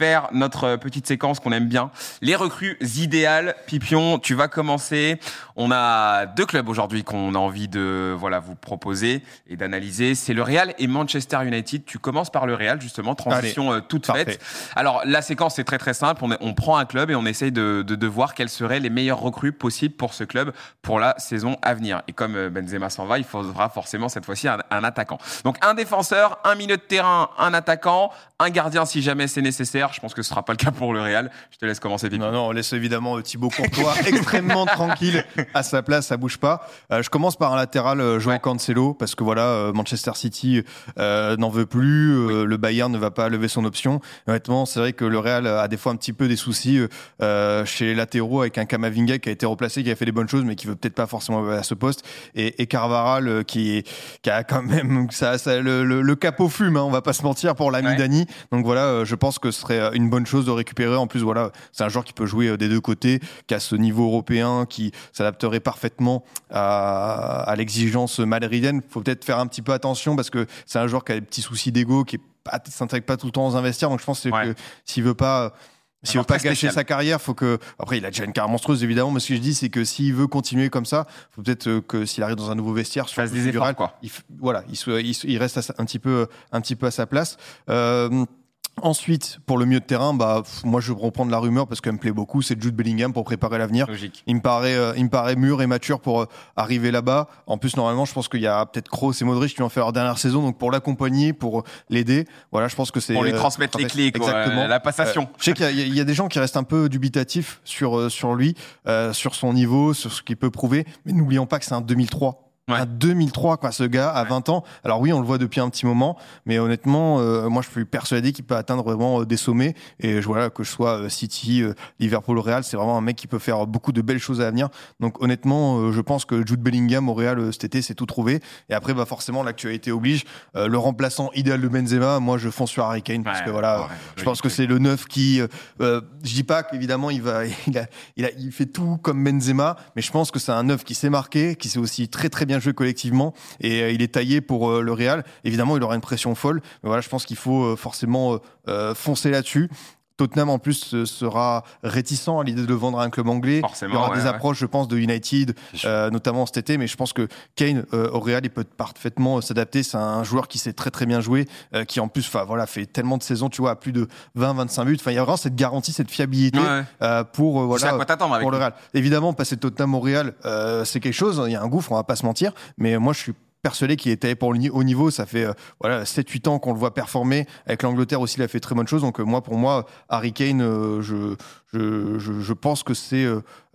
faire notre petite séquence qu'on aime bien. Les recrues idéales. Pipion, tu vas commencer. On a deux clubs aujourd'hui qu'on a envie de voilà vous proposer et d'analyser. C'est le Real et Manchester United. Tu commences par le Real justement, transition euh, toute parfait. faite. Alors la séquence est très très simple. On, est- on prend un club et on essaye de, de, de voir quelles seraient les meilleures recrues possibles pour ce club pour la saison à venir. Et comme euh, Benzema s'en va, il faudra forcément cette fois-ci un, un attaquant. Donc un défenseur, un milieu de terrain, un attaquant, un gardien si jamais c'est nécessaire. Je pense que ce sera pas le cas pour le Real. Je te laisse commencer. Pipi. Non, non, on laisse évidemment euh, Thibaut Courtois extrêmement tranquille à sa place, ça bouge pas. Euh, je commence par un latéral, euh, Ouais. Cancelo, parce que voilà, Manchester City euh, n'en veut plus, le Bayern ne va pas lever son option. Honnêtement, c'est vrai que le Real a des fois un petit peu des soucis euh, chez les latéraux avec un Kamavinga qui a été replacé, qui a fait des bonnes choses, mais qui veut peut-être pas forcément à ce poste, et, et Carvaral qui, a quand même ça, ça- le, le, le capot fume, hein, on va pas se mentir pour l'ami Ouais. Dani. Donc voilà, je pense que ce serait euh, une bonne chose de récupérer. En plus, voilà, c'est un joueur qui peut jouer euh, des deux côtés, qui a ce niveau européen, qui s'adapterait parfaitement à, à l'exigence madridienne. Faut peut-être faire un petit peu attention parce que c'est un joueur qui a des petits soucis d'ego, qui pas- s'intègre pas tout le temps aux investir. Donc je pense que, Ouais. que s'il veut pas s'il veut pas gâcher spécial. sa carrière, faut que. Après, il a déjà une carrière monstrueuse, évidemment. Mais ce que je dis, c'est que s'il veut continuer comme ça, faut peut-être euh, que s'il arrive dans un nouveau vestiaire, Fasse surtout des efforts, quoi. il, voilà, il, soit- il, il reste un petit peu, un petit peu à sa place. Euh, Ensuite, pour le milieu de terrain, bah, pff, moi je vais reprendre la rumeur parce qu'elle me plaît beaucoup, c'est Jude Bellingham pour préparer l'avenir. Logique. Il me paraît, euh, il me paraît mûr et mature pour euh, arriver là-bas. En plus, normalement, je pense qu'il y a peut-être Kroos et Modric qui vont faire leur dernière saison, donc pour l'accompagner, pour l'aider, voilà, je pense que c'est Pour lui euh, transmettre les clés, quoi, exactement. la passation. Je sais qu'il y, a- il y a des gens qui restent un peu dubitatifs sur sur lui, euh, sur son niveau, sur ce qu'il peut prouver, mais n'oublions pas que c'est un 2003. Ouais. Un 2003, quoi, ce gars, à 20 ans. Alors oui, on le voit depuis un petit moment, mais honnêtement, euh, moi, je suis persuadé qu'il peut atteindre vraiment euh, des sommets. Et je, voilà, que je sois euh, City, euh, Liverpool, Real, c'est vraiment un mec qui peut faire beaucoup de belles choses à venir. Donc honnêtement, euh, je pense que Jude Bellingham au Real cet été, c'est tout trouvé. Et après, bah forcément, l'actualité oblige. Euh, le remplaçant idéal de Benzema, moi, je fonce sur Harry Kane parce que voilà, je pense que c'est le neuf qui. je dis pas qu'évidemment il va, il a, il a, il fait tout comme Benzema, mais je pense que c'est un neuf qui s'est marqué, qui s'est aussi très très bien collectivement, et euh, il est taillé pour euh, le Real. Évidemment, il aura une pression folle, mais voilà, je pense qu'il faut euh, forcément foncer là-dessus. Tottenham en plus euh, sera réticent à l'idée de le vendre à un club anglais. Forcément, il y aura ouais, des ouais. approches, je pense, de United, euh, notamment cet été, mais je pense que Kane euh, au Real, il peut parfaitement euh, s'adapter. C'est un joueur qui sait très très bien jouer, euh, qui en plus, enfin voilà, fait tellement de saisons, tu vois, à plus de 20-25 buts. Enfin, il y a vraiment cette garantie, cette fiabilité Ouais, euh, pour voilà quoi t'attendre avec pour le. Real. Évidemment, passer de Tottenham au Real, euh, c'est quelque chose. Il y a un gouffre, on va pas se mentir. Mais moi, je suis persuadé qu'il était pour le haut niveau. Ça fait euh, voilà 7-8 ans qu'on le voit performer. Avec l'Angleterre aussi, il a fait très bonne chose. Donc euh, moi, pour moi, Harry Kane, euh, je, je, je, je pense que c'est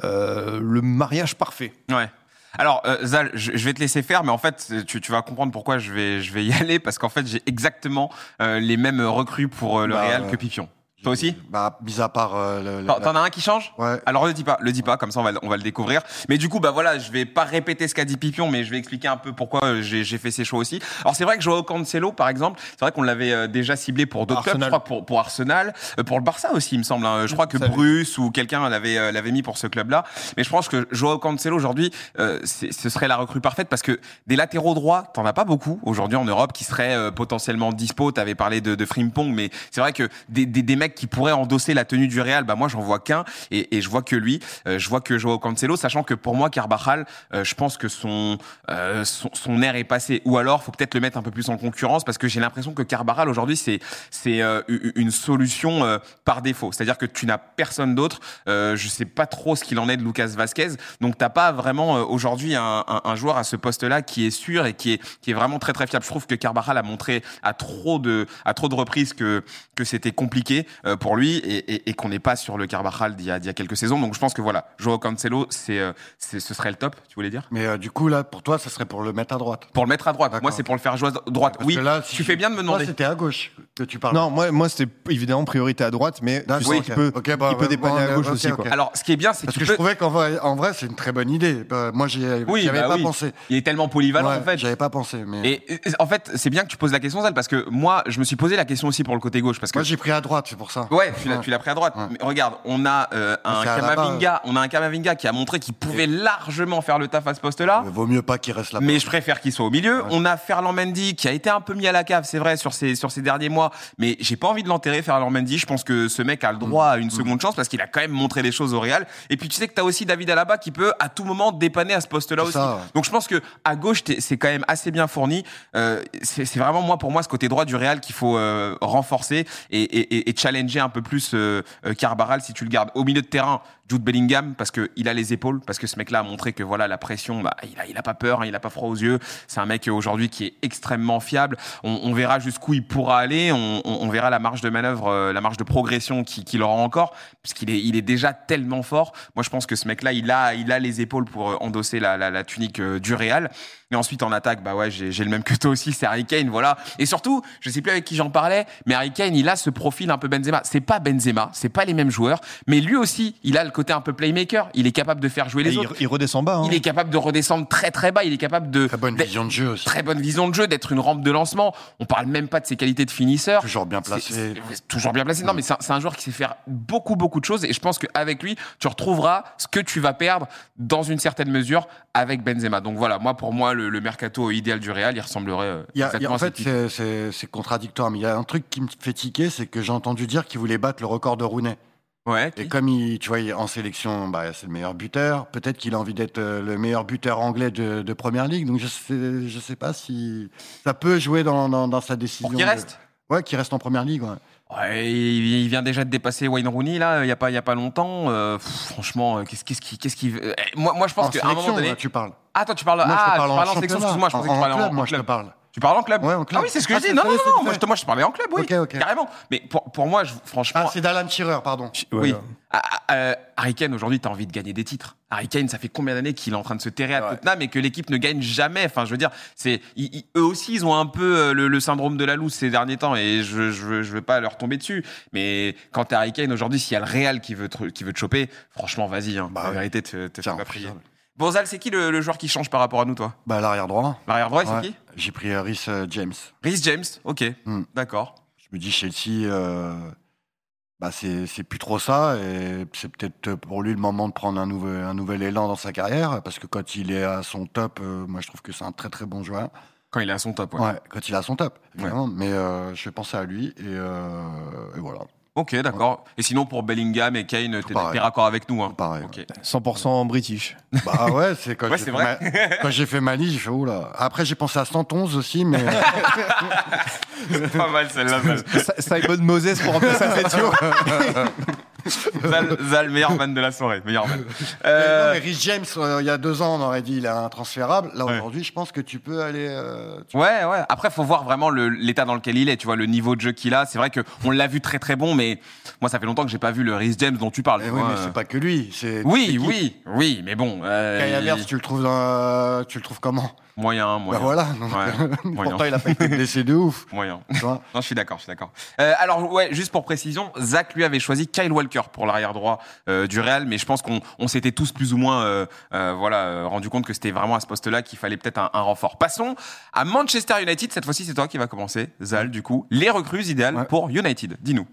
le mariage parfait. Ouais. Alors, Zal, je, vais te laisser faire, mais en fait, tu, tu vas comprendre pourquoi je vais, je vais y aller, parce qu'en fait, j'ai exactement les mêmes recrues pour le Bah, Real que Pipion. Toi aussi Bah, mis à part euh, le- le- T'en as un qui change? Ouais. Alors le dis pas, le dis pas, comme ça on va, le- on va le découvrir. Mais du coup, bah voilà, je vais pas répéter ce qu'a dit Pipion, mais je vais expliquer un peu pourquoi euh, j'ai j'ai fait ces choix aussi. Alors c'est vrai que Joao Cancelo, par exemple, c'est vrai qu'on l'avait euh, déjà ciblé pour d'autres clubs, je Arsenal. crois pour, pour Arsenal, euh, pour le Barça aussi, il me semble. hein. Je crois que Ça. Bruce ou quelqu'un l'avait l'avait mis pour ce club-là. Mais je pense que Joao Cancelo aujourd'hui, euh, c'est- ce serait la recrue parfaite parce que des latéraux droits, t'en as pas beaucoup aujourd'hui en Europe qui seraient euh, potentiellement dispo. T'avais parlé de, de Frimpong, mais c'est vrai que des, des, des mecs qui pourraient endosser la tenue du Real, bah moi j'en vois qu'un et, et je vois que lui, euh, je vois que Joao Cancelo, sachant que pour moi Carvajal, euh, je pense que son, euh, son son air est passé. Ou alors faut peut-être le mettre un peu plus en concurrence parce que j'ai l'impression que Carvajal aujourd'hui c'est c'est euh, une solution euh, par défaut. C'est-à-dire que tu n'as personne d'autre. Euh, je sais pas trop ce qu'il en est de Lucas Vasquez, donc t'as pas vraiment aujourd'hui un, un, un joueur à ce poste-là qui est sûr et qui est qui est vraiment très très fiable. Je trouve que Carvajal a montré à trop de à trop de reprises que que c'était compliqué pour lui et, et, et qu'on n'est pas sur le Carvajal d'il y, a, d'il y a quelques saisons. Donc je pense que voilà, Joao Cancelo, c'est, euh, c'est, ce serait le top, tu voulais dire? Mais euh, du coup, là, pour toi, ça serait pour le mettre à droite. Pour le mettre à droite. D'accord. Moi, c'est pour le faire jouer à droite. Parce oui, là, si tu fais bien de me demander. c'était à gauche que tu parles. Non, moi, moi c'était évidemment priorité à droite, mais tu sais ok. qu'il peut, bah, il peut ouais, dépanner bon, à gauche aussi. Quoi. Alors, ce qui est bien, c'est que que peux... je trouvais qu'en vrai, en vrai c'est une très bonne idée. Bah, moi, j'y ai- Oui, j'y avais bah pas oui. pensé. Il est tellement polyvalent, Ouais, en fait. J'avais pas pensé. Mais... Et, en fait, c'est bien que tu poses la question, Zal, parce que moi, je me suis posé la question aussi pour le côté gauche, parce que Moi, j'ai pris à droite, c'est pour ça. Ouais, tu l'as, tu l'as pris à droite. Ouais. Mais regarde, on a euh, un Kamavinga, on a un Kamavinga qui a montré qu'il pouvait largement faire le taf à ce poste-là. Mais Vaut mieux pas qu'il reste là. Mais je préfère qu'il soit au milieu. Ouais. On a Ferland Mendy qui a été un peu mis à la cave, c'est vrai, sur ces, sur ces derniers mois. Mais j'ai pas envie de l'enterrer, Ferland Mendy. Je pense que ce mec a le droit à une seconde chance parce qu'il a quand même montré des choses au Real. Et puis tu sais que tu as aussi David Alaba qui peut à tout moment dépanner à ce poste-là aussi. ça, ouais. Donc je pense que à gauche, c'est quand même assez bien fourni. Euh, c'est c'est vraiment moi pour moi ce côté droit du Real qu'il faut euh, renforcer et, et, et- et challenger un peu plus euh, euh, Carbaral si tu le gardes au milieu de terrain. Jude Bellingham parce que il a les épaules parce que ce mec-là a montré que voilà la pression bah, il a il a pas peur hein, il a pas froid aux yeux. C'est un mec aujourd'hui qui est extrêmement fiable. On, verra jusqu'où il pourra aller. On, verra la marge de manœuvre euh, la marge de progression qu'il qu'il aura encore puisqu'il est il est déjà tellement fort. Moi je pense que ce mec-là il a il a les épaules pour euh, endosser la, la, la tunique euh, du Real. Et ensuite en attaque bah ouais j'ai j'ai le même que toi aussi c'est Harry Kane voilà. Et surtout je sais plus avec qui j'en parlais mais Harry Kane il a ce profil un peu Benzema. C'est pas Benzema c'est pas les mêmes joueurs mais lui aussi il a le côté un peu playmaker il est capable de faire jouer les il, autres il redescend bas. hein. il est capable de redescendre très très bas il est capable de Très bonne vision de jeu aussi. très bonne vision de jeu d'être une rampe de lancement on parle même pas de ses qualités de finisseur Toujours bien placé. c'est- c'est toujours bien placé. Non, mais c'est un, c'est un joueur qui sait faire beaucoup, beaucoup de choses. Et je pense qu'avec lui, tu retrouveras ce que tu vas perdre dans une certaine mesure avec Benzema. Donc voilà, moi, pour moi, le, le mercato idéal du Real, il ressemblerait euh, Il y a- il y a- exactement en fait, c'est- c'est c'est contradictoire, mais il y a un truc qui me fait tiquer, c'est que j'ai entendu dire qu'il voulait battre le record de Rooney. Ouais. Et comme il, tu vois, en sélection, bah, c'est le meilleur buteur. Peut-être qu'il a envie d'être euh, le meilleur buteur anglais de, de première ligue. Donc je sais, je sais pas si ça peut jouer dans, dans, dans sa décision. Pour qu'il de- reste Ouais, qu'il reste en première ligue. Ouais. Ouais, il vient déjà de dépasser Wayne Rooney, là, il n'y a, pas- il y a pas longtemps. Euh, pff, franchement, euh, qu'est-ce qu'est-ce qui. Qu'est-ce qui euh, moi, moi, je pense en qu'à un moment donné. là, tu parles. Ah, toi, tu parles. Moi, je ah, tu parle parles en en sélection, excuse-moi, je pensais que tu parlais en, club, en moi, je te parle. Tu parles en club Ouais, en club. Ah oui, c'est ce que Ah, je dis. Non, non, non, moi, je, moi, je parlais en club, oui. Ok, ok. Carrément. Mais pour, pour moi, je- franchement. Ah, c'est d'Alan Shearer, pardon. Oui. ouais. Ah, ah, euh, Harry Kane, aujourd'hui, tu as envie de gagner des titres. Harry Kane, ça fait combien d'années qu'il est en train de se terrer à Ouais. Tottenham et que l'équipe ne gagne jamais? Enfin, je veux dire, c'est ils- ils- eux aussi, ils ont un peu euh, le, le syndrome de la loose ces derniers temps et je je veux, je veux pas leur tomber dessus. Mais quand t'es Harry Kane, aujourd'hui, s'il y a le Real qui veut te, qui veut te choper, franchement, vas-y. Hein, Bah la vérité, te, te pas prier. Infaisable. Bon, Zal, c'est qui le, le joueur qui change par rapport à nous, toi Bah, l'arrière droit. L'arrière droit, c'est qui J'ai pris Rhys euh, James. Rhys James. Ok, Hmm. d'accord. Je me dis, Chelsea, euh, bah, c'est plus trop ça. Et c'est peut-être pour lui le moment de prendre un nouvel, un nouvel élan dans sa carrière. Parce que quand il est à son top, euh, moi, je trouve que c'est un très très bon joueur. Quand il est à son top, ouais. Ouais, quand il est à son top, évidemment. Mais euh, je vais penser à lui. Et, euh, et voilà. Ok, d'accord. Et sinon, pour Bellingham et Kane, t'es pareil. raccord avec nous. Hein. Pareil. Ok. 100% british. Bah ouais, c'est quand Ouais, j'ai c'est fait vrai. ma- quand j'ai fait Mali, j'ai fait oula. Après, j'ai pensé à 111 aussi, mais pas mal celle-là. Simon Moses pour remplacer Asensio. Zal, Zal, meilleur man de la soirée. Meilleur man. Mais Euh, non, mais Rhys James, euh, il y a deux ans, on aurait dit il est intransférable. Là, Ouais. aujourd'hui, je pense que tu peux aller. euh, tu- Ouais, ouais. Après, faut voir vraiment l'état dans lequel il est. Tu vois, le niveau de jeu qu'il a. C'est vrai que on l'a vu très très bon, mais moi, ça fait longtemps que j'ai pas vu le Rhys James dont tu parles. Eh tu oui, mais c'est pas que lui. Oui, oui, oui, mais bon. euh, Kai il- tu le trouves dans, tu le trouves comment? Moyen, moyen. Bah voilà. donc, Ouais, moyen. pourtant, il a pas été blessé de ouf. Moyen. Non, je suis d'accord, je suis d'accord. Euh, alors, ouais, juste pour précision, Zach lui avait choisi Kyle Walker pour l'arrière droit euh, du Real, mais je pense qu'on on s'était tous plus ou moins, euh, euh, voilà, rendu compte que c'était vraiment à ce poste-là qu'il fallait peut-être un, un renfort. Passons à Manchester United. Cette fois-ci, c'est toi qui va commencer, Zal. Du coup, les recrues idéales Ouais. pour United. Dis-nous.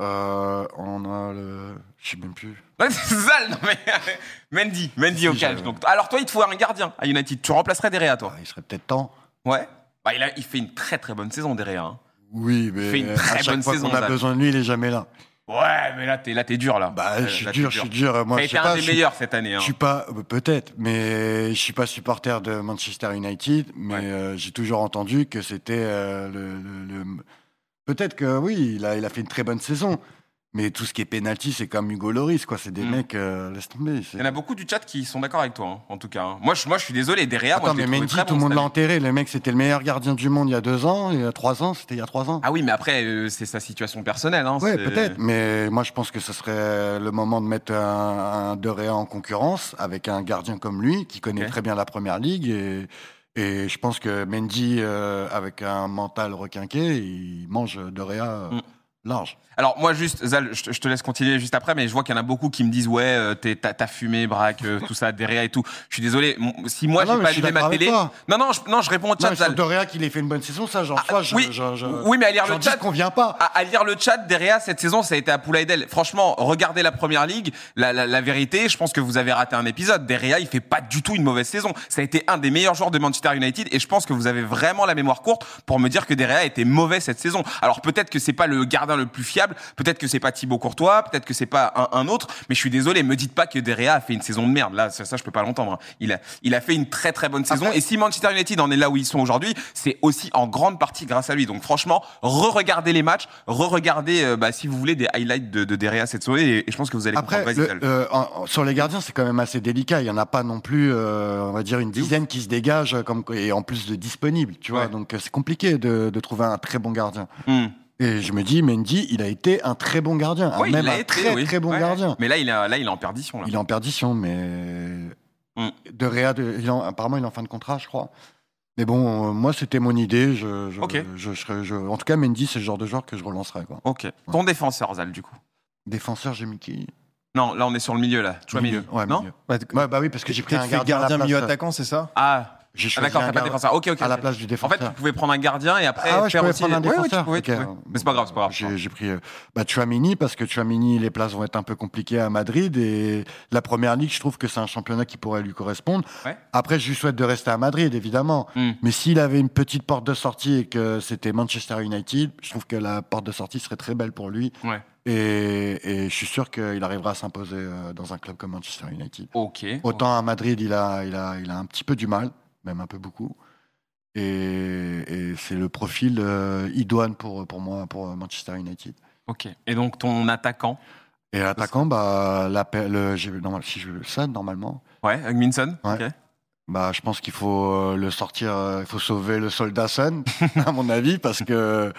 Euh, on a le. Je sais même plus. Zal, non mais Mendy, Mendy Si, au cage. Donc, alors toi, il te faut un gardien à United. Tu remplacerais Derrea, toi? Ah, il serait peut-être temps. Ouais. Bah, il, a, il fait une très très bonne saison Derrea. Hein. Oui, mais fait une très à chaque bonne fois saison, qu'on a besoin de lui, il est jamais là. Ouais, mais là, t'es là, t'es dur là. Bah, je suis là, dur, je suis dur. Moi, je sais un des suis- meilleurs cette année. Hein. Je suis pas, euh, peut-être, mais je suis pas supporter de Manchester United, mais Ouais. euh, j'ai toujours entendu que c'était euh, le, le- le- Peut-être que oui, il a, il a fait une très bonne saison, mais tout ce qui est penalty, c'est comme Hugo Loris, quoi. C'est des Mm. mecs, euh, laisse tomber. Il y en a beaucoup du chat qui sont d'accord avec toi, hein, en tout cas. hein. Moi, je, moi, je suis désolé, derrière, moi, Attends, je l'ai mais Mendy, tout le monde l'a enterré. Le mec, c'était le meilleur gardien du monde il y a deux ans, il y a trois ans, c'était il y a trois ans. Ah oui, mais après, euh, c'est sa situation personnelle. Hein, Ouais, c'est- peut-être, mais moi je pense que ce serait le moment de mettre un, un De Gea en concurrence avec un gardien comme lui qui connaît très bien la première ligue et, et je pense que Mendy euh, avec un mental requinqué, il mange De Gea euh, Mm. Large. Alors moi juste, Zal, je te, laisse continuer juste après, mais je vois qu'il y en a beaucoup qui me disent ouais, euh, t'es- t'as t'as fumé, braque, euh, tout ça, Derea et tout. Je suis désolé, mon- si moi Ah non, j'ai mais pas je suis allumé ma d'accord avec télé, toi. non non, je, non, je réponds au Non, chat, mais sur Zal. Qu'il ait fait une bonne saison, ça, j'en Ah, soi, je, oui, je- je- oui, mais à lire j'en le dis chat, qu'on vient pas. à, à lire le chat, Derea cette saison, ça a été à Poulaïdel. Franchement, regardez la première ligue, la, la, la vérité, je pense que vous avez raté un épisode. Derea, il fait pas du tout une mauvaise saison. Ça a été un des meilleurs joueurs de Manchester United et je pense que vous avez vraiment la mémoire courte pour me dire que Derea était mauvais cette saison. Alors peut-être que c'est pas le gardien le plus fiable, peut-être que c'est pas Thibaut Courtois, peut-être que c'est pas un, un autre, mais je suis désolé, me dites pas que Derea a fait une saison de merde. Là, ça, ça, je peux pas l'entendre. hein. Il a, il a fait une très très bonne saison. Après- et si Manchester United en est là où ils sont aujourd'hui, c'est aussi en grande partie grâce à lui. Donc franchement, re-regardez les matchs, re-regardez, euh, bah, si vous voulez, des highlights de, de Derea cette soirée, et, et je pense que vous allez Après, comprendre. Le- euh, en- sur les gardiens, c'est quand même assez délicat. Il y en a pas non plus, euh, on va dire, une dizaine qui se dégagent, euh, comme, et en plus de disponibles, tu vois. Ouais. Donc, euh, c'est compliqué de, de trouver un très bon gardien. Hmm. Et je me dis, Mendy, il a été un très bon gardien. Oui, même il a un été, très, oui. très bon Ouais. gardien. Mais là, il est, là, il est en perdition. Là. Il est en perdition, mais. Mm. De Réa, de- il est en- apparemment, il est en fin de contrat, je crois. Mais bon, euh, moi, c'était mon idée. Je, je, Ok. je, serais- je- en tout cas, Mendy, c'est le genre de joueur que je relancerais. Quoi. Ok. Ton défenseur, Zal, du coup? Défenseur, j'ai mis qui? Non, là, on est sur le milieu, là. Milieu. milieu. Ouais, non? milieu. Ouais, Ouais, bah oui, parce que j'ai pris un gardien, à la gardien place, milieu euh, attaquant, c'est ça? Ah, J'ai ah, choisi d'accord, t'as pas défenseur. Ok, ok. à la place du En défenseur. fait, tu pouvais prendre un gardien et après Ah ouais, je faire pouvais aussi... prendre un Ouais, ouais, tu défenseur. tu. Mais c'est pas grave, c'est pas grave. J'ai j'ai pris euh, bah, Chouamini parce que Chouamini, les places vont être un peu compliquées à Madrid et la première ligue, je trouve que c'est un championnat qui pourrait lui correspondre. Après, je lui souhaite de rester à Madrid, évidemment. Hmm. Mais s'il avait une petite porte de sortie et que c'était Manchester United, je trouve que la porte de sortie serait très belle pour lui. Ouais. Et, et je suis sûr qu'il arrivera à s'imposer euh, dans un club comme Manchester United. Ok. Autant à Madrid, il a, il, a, il a un petit peu du mal, même un peu beaucoup. Et, et c'est le profil euh, idoine pour, pour moi, pour Manchester United. Ok. Et donc, ton attaquant? Et l'attaquant, bah, l'appel, le- normal- si je veux ça, normalement, Ouais, Hugminson Ouais. Ok. bah, je pense qu'il faut euh, le sortir, euh, il faut sauver le soldat Sun, à mon avis, parce que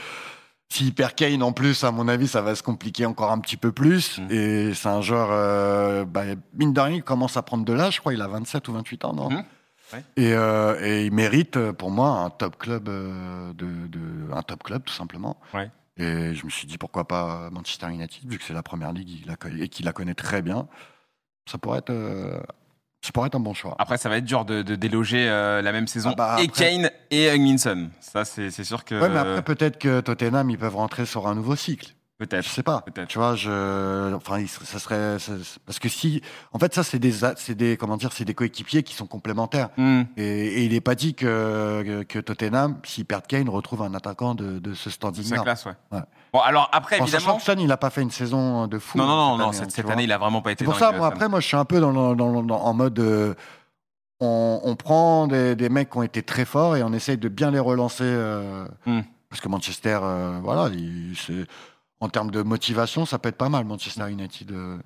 s'il perd Kane en plus, à mon avis, ça va se compliquer encore un petit peu plus. Mm. Et c'est un joueur, euh, bah, mine de rien, il commence à prendre de l'âge, je crois, il a 27 ou 28 ans, non? Mhm. Ouais. et, euh, et il mérite, euh, pour moi, un top club, euh, de, de- un top club, tout simplement. Ouais. Et je me suis dit, pourquoi pas Manchester United, vu que c'est la première ligue et qu'il la connaît très bien. Ça pourrait être, euh, ça pourrait être un bon choix. Après, ça va être dur de, de déloger euh, la même saison. Ah bah, et Kane et Hugminson. Ça, c'est sûr que. Ouais, mais après, peut-être que Tottenham, ils peuvent rentrer sur un nouveau cycle. Je Peut-être. sais pas. Peut-être. Tu vois, je, enfin, ça serait, parce que si, en fait, ça, c'est des, a- c'est des, comment dire, c'est des coéquipiers qui sont complémentaires. Hmm. Et, et il n'est pas dit que, que, que Tottenham, s'ils perdent Kane, retrouve un attaquant de, de ce C'est standing-là. classe, ouais. Ouais. Bon, alors après, En sachant évidemment. que Son, il n'a pas fait une saison de fou. Non, non, non, cette non, année, cette, hein, cette année, il a vraiment pas été C'est pour dans ça, moi, après, moi, je suis un peu dans, dans- dans- dans- en mode. euh, on, on prend des, des mecs qui ont été très forts et on essaye de bien les relancer. euh, Hmm. Parce que Manchester, euh, voilà, il- c'est- en termes de motivation, ça peut être pas mal, Manchester United. euh.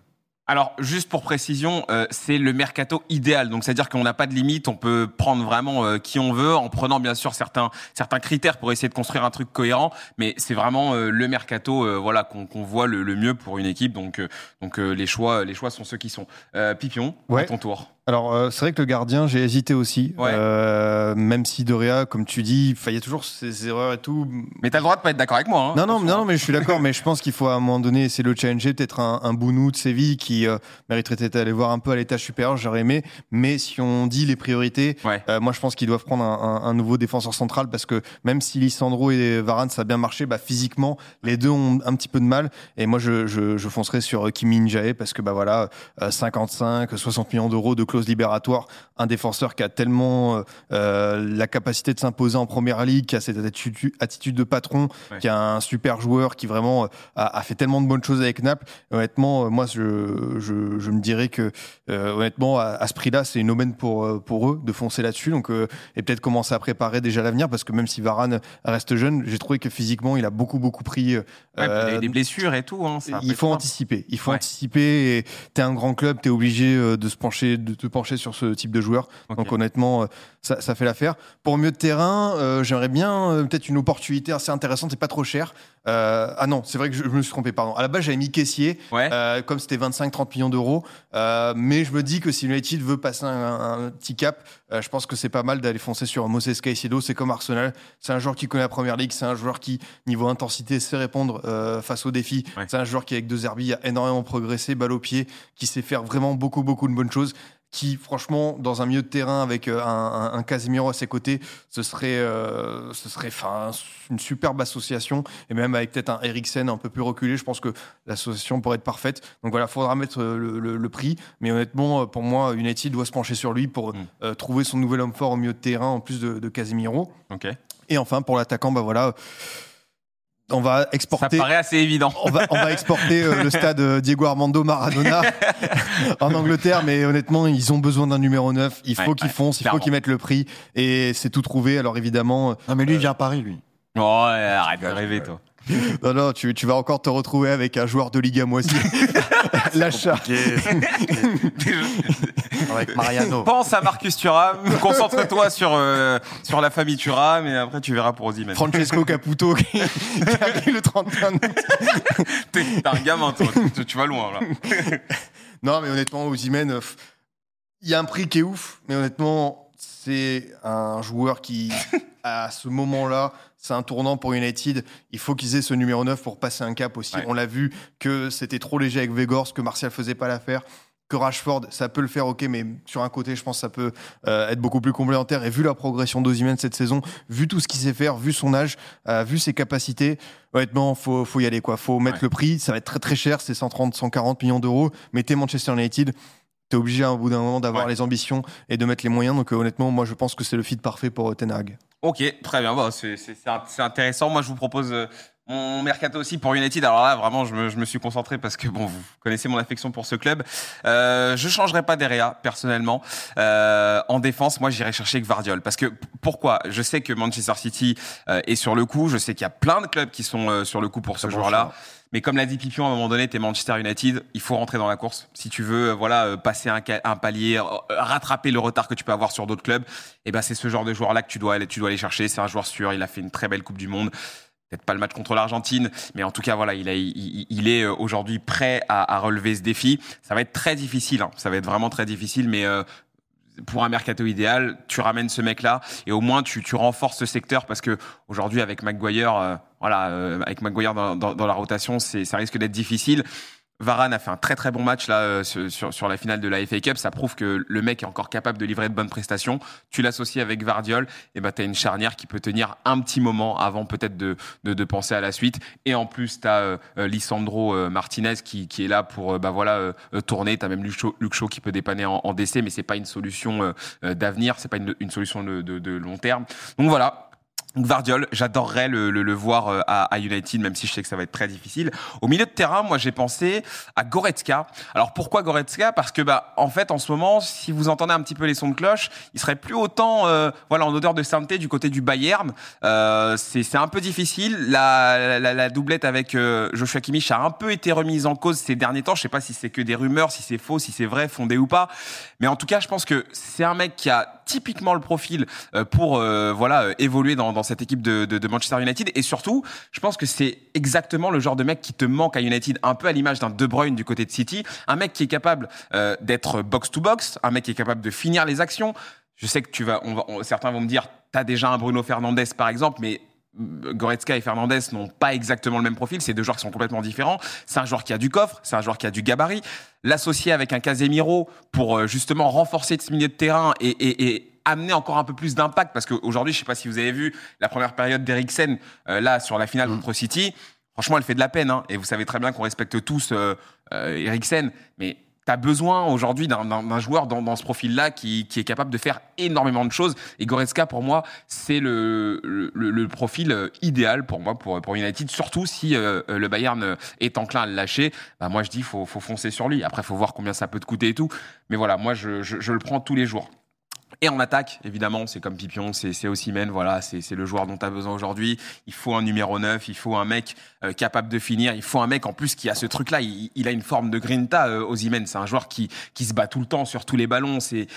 Alors, juste pour précision, euh, c'est le mercato idéal. Donc, c'est-à-dire qu'on n'a pas de limite. On peut prendre vraiment euh, qui on veut, en prenant bien sûr certains certains critères pour essayer de construire un truc cohérent. Mais c'est vraiment euh, le mercato, euh, voilà, qu'on voit le, le mieux pour une équipe. Donc, euh, donc euh, les choix, les choix sont ceux qui sont. Euh, Pipion, à Ouais. ton tour. Alors, euh, c'est vrai que le gardien, j'ai hésité aussi. Ouais. Euh, même si Doria, comme tu dis, il y a toujours ces erreurs et tout. Mais t'as le droit de pas être d'accord avec moi. Hein, Non, non, non, mais je suis d'accord, mais je pense qu'il faut à un moment donné essayer de le challenger. Peut-être un, un Bounou de Séville qui euh, mériterait peut-être d'aller voir un peu à l'étage supérieur, j'aurais aimé. Mais si on dit les priorités, Ouais. euh, moi je pense qu'ils doivent prendre un, un- un nouveau défenseur central parce que même si Lissandro et Varane ça a bien marché, bah, physiquement les deux ont un petit peu de mal. Et moi je, je, je foncerai sur Kim Min-jae parce que bah voilà, euh, 55, 60 millions d'euros de clause libératoire, un défenseur qui a tellement euh, euh, la capacité de s'imposer en première ligue, qui a cette attitude, attitude de patron, Ouais. qui a un super joueur qui vraiment euh, a, a fait tellement de bonnes choses avec Naples. Honnêtement, moi je, je, je me dirais que euh, honnêtement à, à ce prix-là, c'est une aubaine pour pour eux de foncer là-dessus. Donc euh, et peut-être commencer à préparer déjà l'avenir parce que même si Varane reste jeune, j'ai trouvé que physiquement il a beaucoup beaucoup pris. euh, Ouais, puis des, des blessures et tout. Hein, ça il faut anticiper. Il faut Ouais. anticiper. Et t'es un grand club, t'es obligé de se pencher, de, te pencher sur ce type de joueur. Donc honnêtement, euh, ça, ça fait l'affaire. Pour mieux de terrain, euh, j'aimerais bien euh, peut-être une opportunité assez intéressante et pas trop cher. Euh, ah non, c'est vrai que je, je me suis trompé, pardon. À la base, j'avais mis caissier, Ouais. comme c'était 25-30 millions d'euros. Mais je me dis que si United veut passer un, un petit cap, je pense que c'est pas mal d'aller foncer sur Moses Caicedo. C'est comme Arsenal. C'est un joueur qui connaît la première ligue. C'est un joueur qui, niveau intensité, sait répondre face aux défis. Ouais. C'est un joueur qui, avec deux Zerbi, a énormément progressé, balle au pied, qui sait faire vraiment beaucoup, beaucoup de bonnes choses. Qui, franchement, dans un milieu de terrain avec euh, un, un, un Casemiro à ses côtés, ce serait, euh, ce serait enfin, une superbe association. Et même avec peut-être un Eriksen un peu plus reculé, je pense que l'association pourrait être parfaite. Donc voilà, faudra mettre euh, le, le- le prix. Mais honnêtement, pour moi, United doit se pencher sur lui pour Mm. euh, trouver son nouvel homme fort au milieu de terrain, en plus de, de Casemiro. Et enfin, pour l'attaquant, bah voilà, on va Ça exporter. paraît assez évident. On va, on va exporter euh, le stade euh, Diego Armando Maradona en Angleterre, mais honnêtement, ils ont besoin d'un numéro 9. Il faut Ouais, qu'ils ouais, foncent, il faut qu'ils mettent le prix. Et c'est tout trouvé. Alors évidemment, euh, Non, mais lui, il vient à Paris, lui. Oh, ouais, arrête de rêver, toi. non, non, tu, tu vas encore te retrouver avec un joueur de Liga moitié. L'achat. Avec Mariano. Pense à Marcus Thuram, concentre-toi sur, euh, sur la famille Thuram et après tu verras pour Osimhen. Francesco Caputo qui, qui arrive le 31 août. T'es un gamin, toi. Tu, tu vas loin, là. Non, mais honnêtement, Osimhen, euh, il y a un prix qui est ouf, mais honnêtement, c'est un joueur qui, à ce moment-là, c'est un tournant pour United. Il faut qu'ils aient ce numéro 9 pour passer un cap aussi. Ouais. On l'a vu que c'était trop léger avec Vegors, que Martial faisait pas l'affaire. Que Rashford, ça peut le faire, ok, mais sur un côté, je pense que ça peut euh, être beaucoup plus complémentaire. Et vu la progression d'Osimhen cette saison, vu tout ce qu'il sait faire, vu son âge, euh, vu ses capacités, honnêtement, faut, faut y aller, quoi. Faut mettre Ouais. le prix. Ça va être très très cher, c'est 130, 140 millions d'euros. Mais t'es Manchester United, t'es obligé à un bout d'un moment d'avoir Ouais. les ambitions et de mettre les moyens. Donc euh, honnêtement, moi je pense que c'est le fit parfait pour euh, Ten Hag. Ok, très bien. Int- c'est intéressant. Moi, je vous propose euh, mon mercato aussi pour United. Alors là, vraiment, je me, je me suis concentré parce que bon, vous connaissez mon affection pour ce club. Euh, je changerai pas Derrea personnellement. Euh, en défense, moi, j'irai chercher Gvardiol parce que pourquoi? Je sais que Manchester City euh, est sur le coup. Je sais qu'il y a plein de clubs qui sont euh, sur le coup pour ce bon joueur-là. Mais comme l'a dit Pipion, à un moment donné, t'es Manchester United, il faut rentrer dans la course. Si tu veux, euh, voilà, euh, passer un, un palier, rattraper le retard que tu peux avoir sur d'autres clubs, et ben c'est ce genre de joueur-là que tu dois aller, tu dois aller chercher. C'est un joueur sûr. Il a fait une très belle Coupe du Monde. Peut-être pas le match contre l'Argentine, mais en tout cas, voilà, il, est euh, aujourd'hui prêt à, relever ce défi. Ça va être très difficile. hein. Ça va être vraiment très difficile, mais euh, pour un mercato idéal, tu ramènes ce mec-là et au moins tu, renforces ce secteur parce que aujourd'hui avec Maguire, euh, voilà, avec Maguire dans, la rotation, ça risque d'être difficile. Varane a fait un très très bon match là euh, sur, sur- la finale de la FA Cup. Ça prouve que le mec est encore capable de livrer de bonnes prestations. Tu l'associes avec Vardiol, et ben t'as une charnière qui peut tenir un petit moment avant peut-être de, de, de penser à la suite. Et en plus t'as euh, euh, Lisandro euh, Martinez qui, qui est là pour bah voilà euh, tourner. T'as même Luke Shaw, qui peut dépanner en, en DC, mais c'est pas une solution euh, d'avenir, c'est pas une, une solution de, de, de long terme. Donc voilà. Donc Vardiol, j'adorerais le, le, le voir euh, à, à United, même si je sais que ça va être très difficile. Au milieu de terrain, moi j'ai pensé à Goretzka. Alors pourquoi Goretzka? Parce que bah en fait en ce moment, si vous entendez un petit peu les sons de cloche, il serait plus autant euh, voilà en odeur de sainteté du côté du Bayern. Euh, c'est un peu difficile. La, la, la doublette avec euh, Joshua Kimmich a un peu été remise en cause ces derniers temps. Je sais pas si c'est que des rumeurs, si c'est faux, si c'est vrai, fondé ou pas. Mais en tout cas, je pense que c'est un mec qui a typiquement le profil euh, pour euh, voilà évoluer dans, dans cette équipe de, Manchester United. Et surtout, je pense que c'est exactement le genre de mec qui te manque à United, un peu à l'image d'un De Bruyne du côté de City, un mec qui est capable euh, d'être box to box, un mec qui est capable de finir les actions. Je sais que tu vas, certains vont me dire, t'as déjà un Bruno Fernandes par exemple, mais euh, Goretzka et Fernandez n'ont pas exactement le même profil. C'est deux joueurs qui sont complètement différents. C'est un joueur qui a du coffre, c'est un joueur qui a du gabarit. L'associer avec un Casemiro pour euh, justement renforcer ce milieu de terrain et amener encore un peu plus d'impact parce qu'aujourd'hui, je sais pas si vous avez vu la première période d'Eriksen euh, là sur la finale Mm. contre City. Franchement, elle fait de la peine. hein. et vous savez très bien qu'on respecte tous euh, euh, Eriksen, mais tu as besoin aujourd'hui d'un joueur dans, dans ce profil-là qui, qui est capable de faire énormément de choses. Et Goretzka, pour moi, c'est le, le, le profil euh, idéal pour moi, pour, pour United, surtout si euh, euh, le Bayern euh, est enclin à le lâcher. Bah, moi, je dis, faut, faut foncer sur lui. Après, faut voir combien ça peut te coûter et tout. Mais voilà, moi, je, je, je le prends tous les jours. Et en attaque, évidemment, c'est comme Pipion, c'est Ossimène, voilà, c'est le joueur dont tu as besoin aujourd'hui. Il faut un numéro 9, il faut un mec euh, capable de finir, il faut un mec en plus qui a ce truc-là, il, a une forme de grinta, euh. C'est un joueur qui, qui se bat tout le temps sur tous les ballons, c'est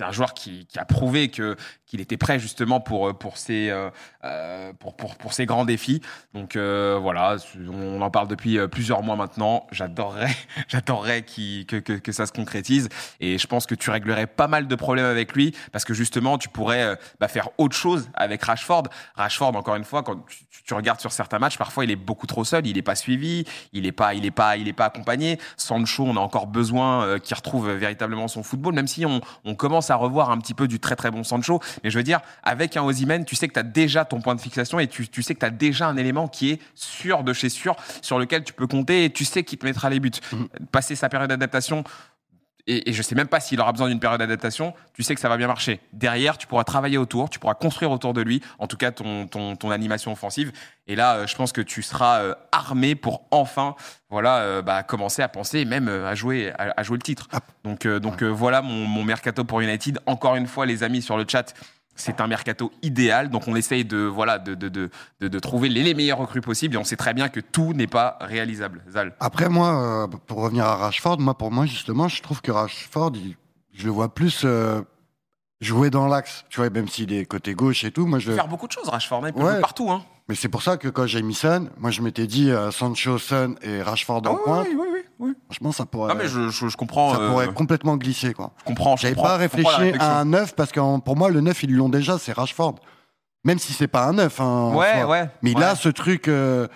un joueur qui, qui, a prouvé que qu'il était prêt justement pour, pour, ses, euh, euh pour, pour, pour, ses grands défis. Donc euh, voilà, on en parle depuis plusieurs mois maintenant. J'adorerais, j'adorerais que, que, que ça se concrétise. Et je pense que tu réglerais pas mal de problèmes avec lui parce que justement, tu pourrais euh, bah, faire autre chose avec Rashford. Rashford, encore une fois, quand tu, tu, regardes sur certains matchs, parfois il est beaucoup trop seul, il n'est pas suivi, il n'est pas, il est pas, il est pas accompagné. Sancho, on a encore besoin euh, qu'il retrouve véritablement son football, même si on, on, commence à revoir un petit peu du très très bon Sancho. Mais je veux dire, avec un Ozymen, tu sais que tu as déjà ton point de fixation et tu, tu sais que tu as déjà un élément qui est sûr de chez sûr, sur lequel tu peux compter et tu sais qu'il te mettra les buts. Mmh. Passer sa période d'adaptation, et, et, je sais même pas s'il aura besoin d'une période d'adaptation, tu sais que ça va bien marcher. Derrière, tu pourras travailler autour, tu pourras construire autour de lui, en tout cas ton, ton, ton animation offensive. Et là, euh, je pense que tu seras euh, armé pour enfin, voilà, euh, bah, commencer à penser, même à jouer, à, jouer le titre. Ah. Donc, donc voilà mon, mon mercato pour United. Encore une fois, les amis sur le chat, c'est un mercato idéal. Donc on essaye de voilà de, de, de, de trouver les, meilleurs recrues possibles et on sait très bien que tout n'est pas réalisable. Zal. Après moi, euh, pour revenir à Rashford, moi pour moi justement, je trouve que Rashford, je le vois plus euh, jouer dans l'axe. Tu vois, même s'il est côté gauche et tout, moi je. Faire beaucoup de choses, Rashford. Il peut jouer partout. Hein. Mais c'est pour ça que quand j'ai mis Son, moi je m'étais dit euh, Sancho, Son et Rashford en ah, Oui, oui, oui. Oui. Franchement, ça pourrait. Non, mais je, je, je comprends. Ça pourrait complètement glisser, quoi. Je comprends. J'avais pas réfléchi à un neuf parce que pour moi, le neuf, ils l'ont déjà, c'est Rashford. Même si c'est pas un neuf. Hein, ouais, ouais. Mais il a ce truc, euh,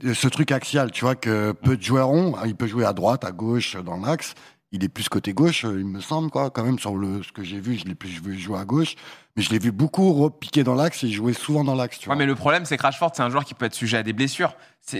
ce truc axial, tu vois, que peu de joueurs ont. Il peut jouer à droite, à gauche, dans l'axe. Il est plus côté gauche, il me semble, quoi. Quand même, sur le, ce que j'ai vu, je l'ai plus vu jouer à gauche. Mais je l'ai vu beaucoup repiquer dans l'axe et jouer souvent dans l'axe. Ouais, mais le problème, c'est que Rashford, c'est un joueur qui peut être sujet à des blessures.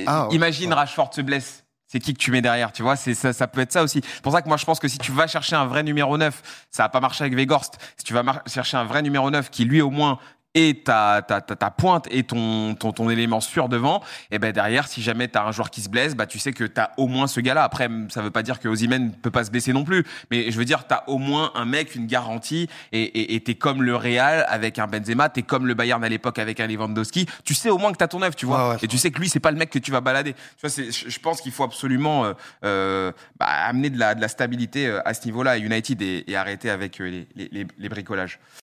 Ah, Imagine Rashford se blesse c'est qui que tu mets derrière, tu vois, c'est ça, ça peut être ça aussi. C'est pour ça que moi je pense que si tu vas chercher un vrai numéro 9, ça va pas marcher avec Vegorst. Si tu vas chercher un vrai numéro 9 qui lui au moins et ta, ta, ta, ta, pointe et ton, ton, ton élément sûr devant, et ben derrière, si jamais tu as un joueur qui se blesse, bah tu sais que tu as au moins ce gars-là. Après, ça veut pas dire que Ozymen peut pas se blesser non plus, mais je veux dire, tu as au moins un mec, une garantie, et tu es comme le Real avec un Benzema, tu es comme le Bayern à l'époque avec un Lewandowski. Tu sais au moins que tu as ton œuvre, tu vois, et tu sais que lui, c'est pas le mec que tu vas balader. Tu vois, je pense qu'il faut absolument euh, euh, bah, amener de la, de la stabilité euh, à ce niveau-là, United, et, et arrêter avec les, les, les bricolages.